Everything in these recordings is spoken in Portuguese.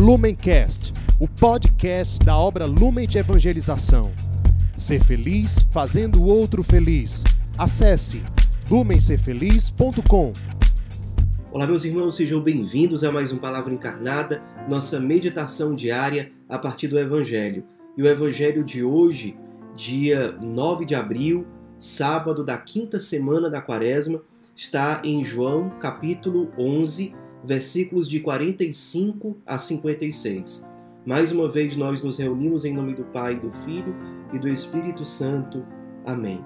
Lumencast, o podcast da obra Lumen de Evangelização. Ser feliz fazendo o outro feliz. Acesse lumencerfeliz.com. Olá, meus irmãos, sejam bem-vindos a mais um Palavra Encarnada, nossa meditação diária a partir do Evangelho. E o Evangelho de hoje, dia 9 de abril, sábado da quinta semana da Quaresma, está em João capítulo 11, versículos de 45 a 56. Mais uma vez nós nos reunimos em nome do Pai, do Filho e do Espírito Santo. Amém.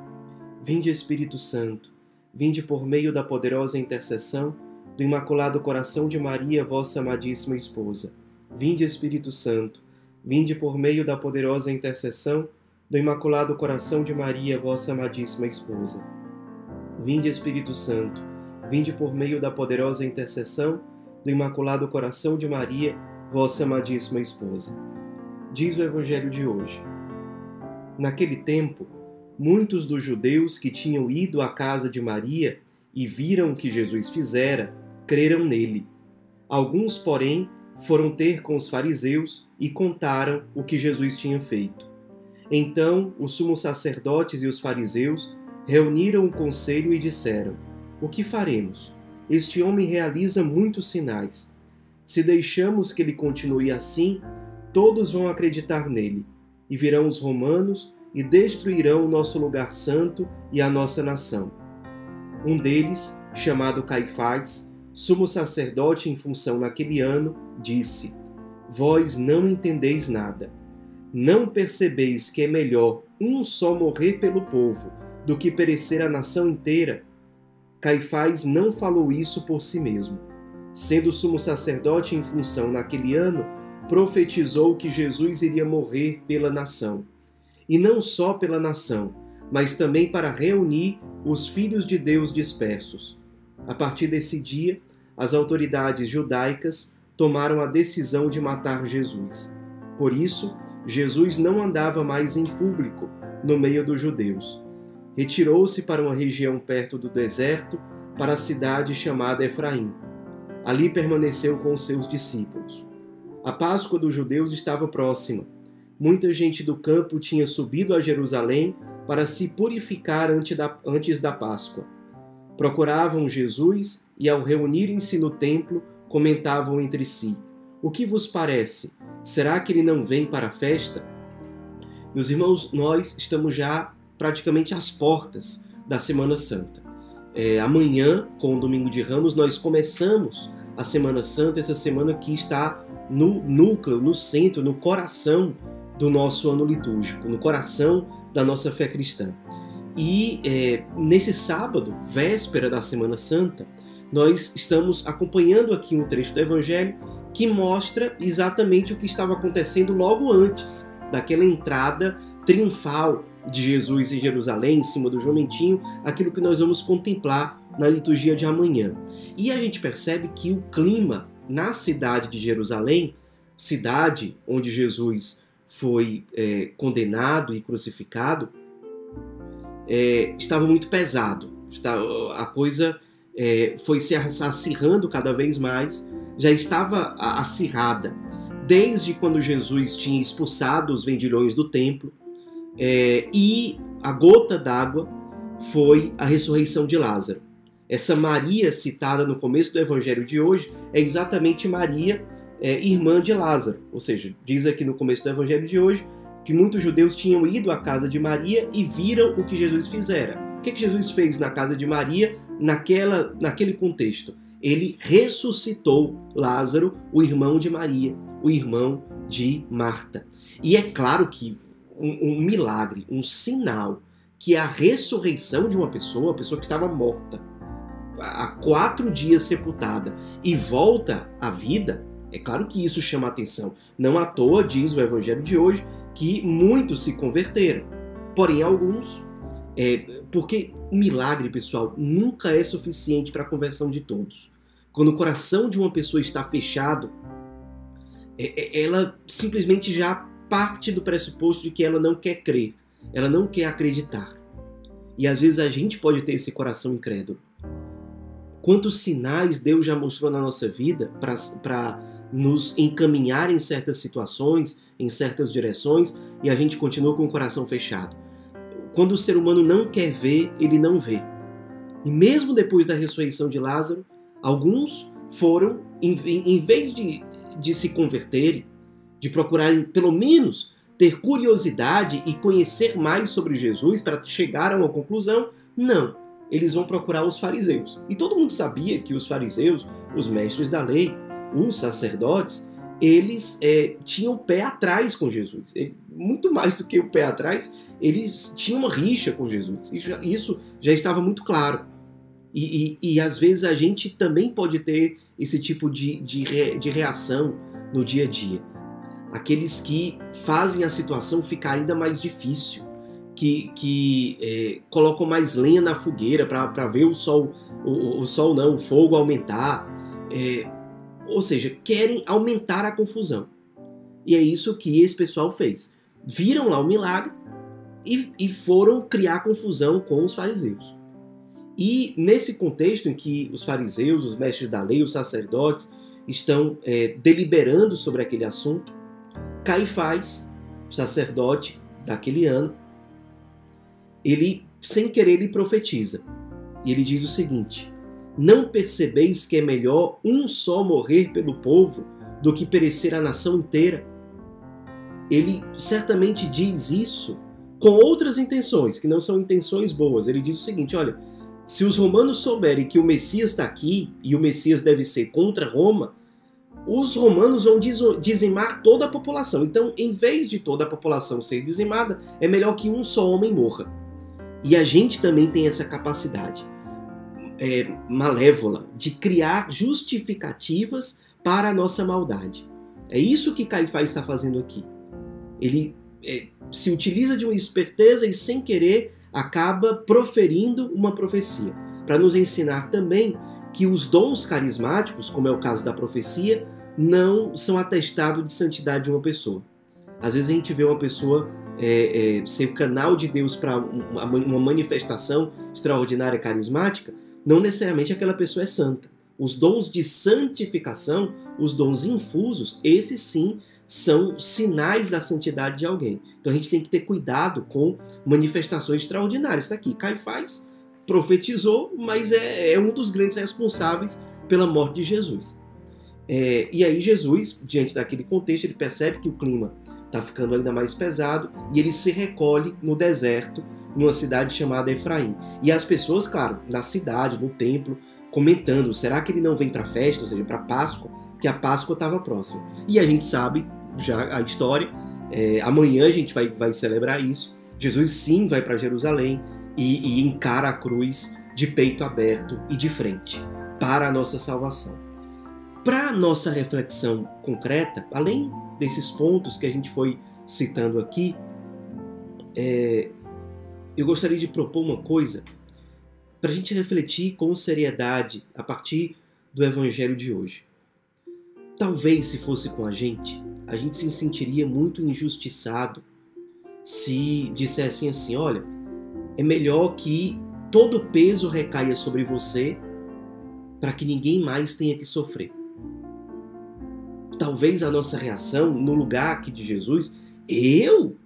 Vinde, Espírito Santo, vinde por meio da poderosa intercessão do Imaculado Coração de Maria, vossa amadíssima esposa. Vinde, Espírito Santo, vinde por meio da poderosa intercessão do Imaculado Coração de Maria, vossa amadíssima esposa. Vinde, Espírito Santo, vinde por meio da poderosa intercessão do Imaculado Coração de Maria, vossa amadíssima esposa. Diz o Evangelho de hoje. Naquele tempo, muitos dos judeus que tinham ido à casa de Maria e viram o que Jesus fizera, creram nele. Alguns, porém, foram ter com os fariseus e contaram o que Jesus tinha feito. Então os sumos sacerdotes e os fariseus reuniram o conselho e disseram: O que faremos? Este homem realiza muitos sinais. Se deixamos que ele continue assim, todos vão acreditar nele, e virão os romanos e destruirão o nosso lugar santo e a nossa nação. Um deles, chamado Caifás, sumo sacerdote em função naquele ano, disse: Vós não entendeis nada. Não percebeis que é melhor um só morrer pelo povo do que perecer a nação inteira? Caifás não falou isso por si mesmo. Sendo sumo sacerdote em função naquele ano, profetizou que Jesus iria morrer pela nação. E não só pela nação, mas também para reunir os filhos de Deus dispersos. A partir desse dia, as autoridades judaicas tomaram a decisão de matar Jesus. Por isso, Jesus não andava mais em público no meio dos judeus retirou-se para uma região perto do deserto, para a cidade chamada Efraim. Ali permaneceu com os seus discípulos. A Páscoa dos judeus estava próxima. Muita gente do campo tinha subido a Jerusalém para se purificar antes da Páscoa. Procuravam Jesus e, ao reunirem-se no templo, comentavam entre si: O que vos parece? Será que ele não vem para a festa? Meus irmãos, nós estamos já praticamente às portas da Semana Santa. É, amanhã, com o Domingo de Ramos, nós começamos a Semana Santa, essa semana que está no núcleo, no centro, no coração do nosso ano litúrgico, no coração da nossa fé cristã. E é, nesse sábado, véspera da Semana Santa, nós estamos acompanhando aqui um trecho do Evangelho que mostra exatamente o que estava acontecendo logo antes daquela entrada triunfal de Jesus em Jerusalém, em cima do jumentinho, aquilo que nós vamos contemplar na liturgia de amanhã. E a gente percebe que o clima na cidade de Jerusalém, cidade onde Jesus foi é, condenado e crucificado, é, estava muito pesado. A coisa é, foi se acirrando cada vez mais, já estava acirrada. Desde quando Jesus tinha expulsado os vendilhões do templo, é, e a gota d'água foi a ressurreição de Lázaro. Essa Maria citada no começo do evangelho de hoje é exatamente Maria, é, irmã de Lázaro. Ou seja, diz aqui no começo do evangelho de hoje que muitos judeus tinham ido à casa de Maria e viram o que Jesus fizera. O que, que Jesus fez na casa de Maria naquela, naquele contexto? Ele ressuscitou Lázaro, o irmão de Maria, o irmão de Marta. E é claro que um, um milagre, um sinal que a ressurreição de uma pessoa, uma pessoa que estava morta, há quatro dias sepultada, e volta à vida, é claro que isso chama atenção. Não à toa diz o Evangelho de hoje que muitos se converteram, porém alguns, é, porque o milagre, pessoal, nunca é suficiente para a conversão de todos. Quando o coração de uma pessoa está fechado, é, é, ela simplesmente já parte do pressuposto de que ela não quer crer, ela não quer acreditar. E às vezes a gente pode ter esse coração incrédulo. Quantos sinais Deus já mostrou na nossa vida para nos encaminhar em certas situações, em certas direções, e a gente continua com o coração fechado. Quando o ser humano não quer ver, ele não vê. E mesmo depois da ressurreição de Lázaro, alguns foram, em, em vez de, de se converterem, de procurarem pelo menos ter curiosidade e conhecer mais sobre Jesus para chegar a uma conclusão, não. Eles vão procurar os fariseus. E todo mundo sabia que os fariseus, os mestres da lei, os sacerdotes, eles é, tinham o pé atrás com Jesus. Muito mais do que o pé atrás, eles tinham uma rixa com Jesus. Isso, isso já estava muito claro. E, e, e, às vezes a gente também pode ter esse tipo de, de, re, de reação no dia a dia. Aqueles que fazem a situação ficar ainda mais difícil, que, que é, colocam mais lenha na fogueira para ver o sol, o, o, sol não, o fogo aumentar. É, ou seja, querem aumentar a confusão. E é isso que esse pessoal fez. Viram lá o milagre e, e foram criar confusão com os fariseus. E nesse contexto em que os fariseus, os mestres da lei, os sacerdotes estão é, deliberando sobre aquele assunto, Caifás, sacerdote daquele ano, ele, sem querer, ele profetiza. E ele diz o seguinte: Não percebeis que é melhor um só morrer pelo povo do que perecer a nação inteira? Ele certamente diz isso com outras intenções, que não são intenções boas. Ele diz o seguinte: olha, se os romanos souberem que o Messias está aqui e o Messias deve ser contra Roma, os romanos vão dizimar toda a população. Então, em vez de toda a população ser dizimada, é melhor que um só homem morra. E a gente também tem essa capacidade é, malévola de criar justificativas para a nossa maldade. É isso que Caifás está fazendo aqui. Ele é, se utiliza de uma esperteza e, sem querer, acaba proferindo uma profecia, para nos ensinar também que os dons carismáticos, como é o caso da profecia, não são atestado de santidade de uma pessoa. Às vezes a gente vê uma pessoa é, é, ser canal de Deus para uma manifestação extraordinária carismática, não necessariamente aquela pessoa é santa. Os dons de santificação, os dons infusos, esses sim são sinais da santidade de alguém. Então a gente tem que ter cuidado com manifestações extraordinárias. Está aqui, Caifás profetizou, mas é, é, um dos grandes responsáveis pela morte de Jesus. É, e aí Jesus, diante daquele contexto, ele percebe que o clima está ficando ainda mais pesado e ele se recolhe no deserto, numa cidade chamada Efraim. E as pessoas, claro, na cidade, no templo, comentando: será que ele não vem para a festa, ou seja, para Páscoa? que a Páscoa estava próxima. E a gente sabe já a história, é, amanhã a gente vai, vai celebrar isso. Jesus sim vai para Jerusalém e, e encara a cruz de peito aberto e de frente para a nossa salvação. Para nossa reflexão concreta, além desses pontos que a gente foi citando aqui, é, eu gostaria de propor uma coisa para a gente refletir com seriedade a partir do Evangelho de hoje. Talvez se fosse com a gente, a gente se sentiria muito injustiçado se dissessem assim: olha, é melhor que todo o peso recaia sobre você para que ninguém mais tenha que sofrer. Talvez a nossa reação no lugar aqui de Jesus, eu?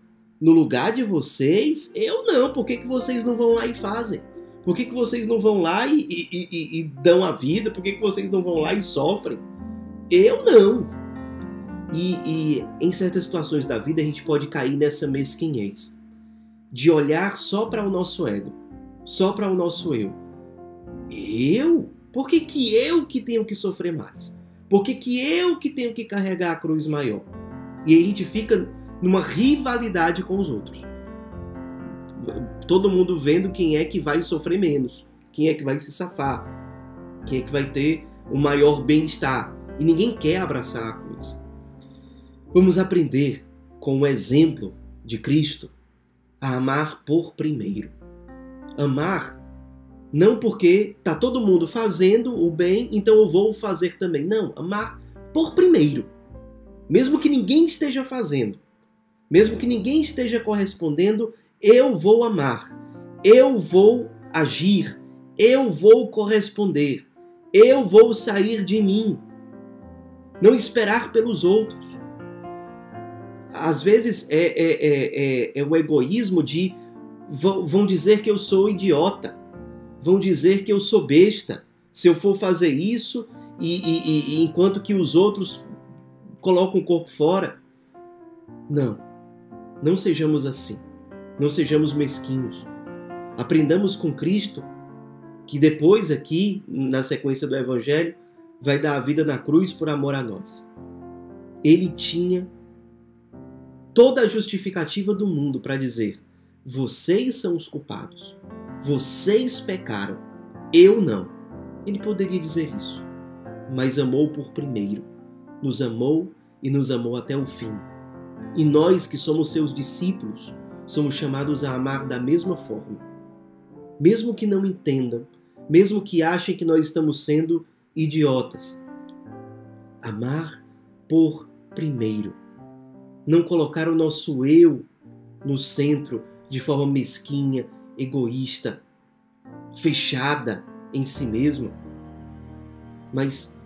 No lugar de vocês? Eu não, por que, que vocês não vão lá e fazem? Por que, que vocês não vão lá e, e, e, e dão a vida? Por que, que vocês não vão lá e sofrem? Eu não. E, e, em certas situações da vida a gente pode cair nessa mesquinhez de olhar só para o nosso ego, só para o nosso eu. Eu? Por que, que eu que tenho que sofrer mais? Por que, que eu que tenho que carregar a cruz maior? E aí a gente fica numa rivalidade com os outros. Todo mundo vendo quem é que vai sofrer menos, quem é que vai se safar, quem é que vai ter o maior bem-estar e ninguém quer abraçar a cruz. Vamos aprender com o exemplo de Cristo a amar por primeiro. Amar não porque tá todo mundo fazendo o bem, então eu vou fazer também. Não, amar por primeiro. Mesmo que ninguém esteja fazendo, mesmo que ninguém esteja correspondendo, eu vou amar. Eu vou agir. Eu vou corresponder. Eu vou sair de mim Não esperar pelos outros. Às vezes é, é, é, é o egoísmo de vão dizer que eu sou idiota, vão dizer que eu sou besta se eu for fazer isso e, e, e enquanto que os outros colocam o corpo fora. Não, não sejamos assim. Não sejamos mesquinhos. Aprendamos com Cristo, que depois, aqui, na sequência do Evangelho, vai dar a vida na cruz por amor a nós. Ele tinha toda a justificativa do mundo para dizer: vocês são os culpados, vocês pecaram, eu não. Ele poderia dizer isso, mas amou por primeiro, nos amou e nos amou até o fim. E nós que somos seus discípulos, somos chamados a amar da mesma forma. Mesmo que não entendam, mesmo que achem que nós estamos sendo idiotas. Amar por primeiro. Não colocar o nosso eu no centro de forma mesquinha, egoísta, fechada em si mesmo, mas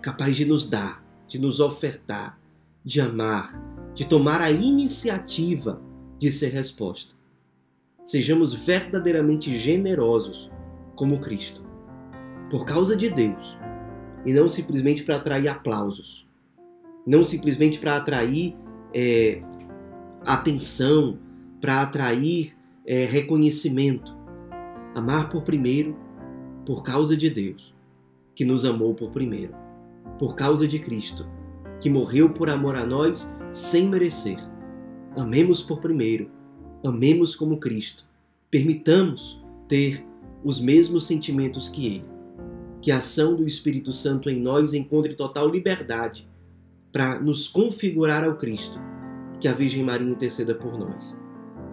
capaz de nos dar, de nos ofertar, de amar, de tomar a iniciativa de ser resposta. Sejamos verdadeiramente generosos como Cristo, por causa de Deus, e não simplesmente para atrair aplausos, não simplesmente para atrair é, atenção, para atrair é, reconhecimento. Amar por primeiro, por causa de Deus, que nos amou por primeiro, por causa de Cristo, que morreu por amor a nós sem merecer. Amemos por primeiro, amemos como Cristo, permitamos ter os mesmos sentimentos que Ele. Que a ação do Espírito Santo em nós encontre total liberdade para nos configurar ao Cristo. Que a Virgem Maria interceda por nós.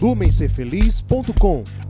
lumencerfeliz.com.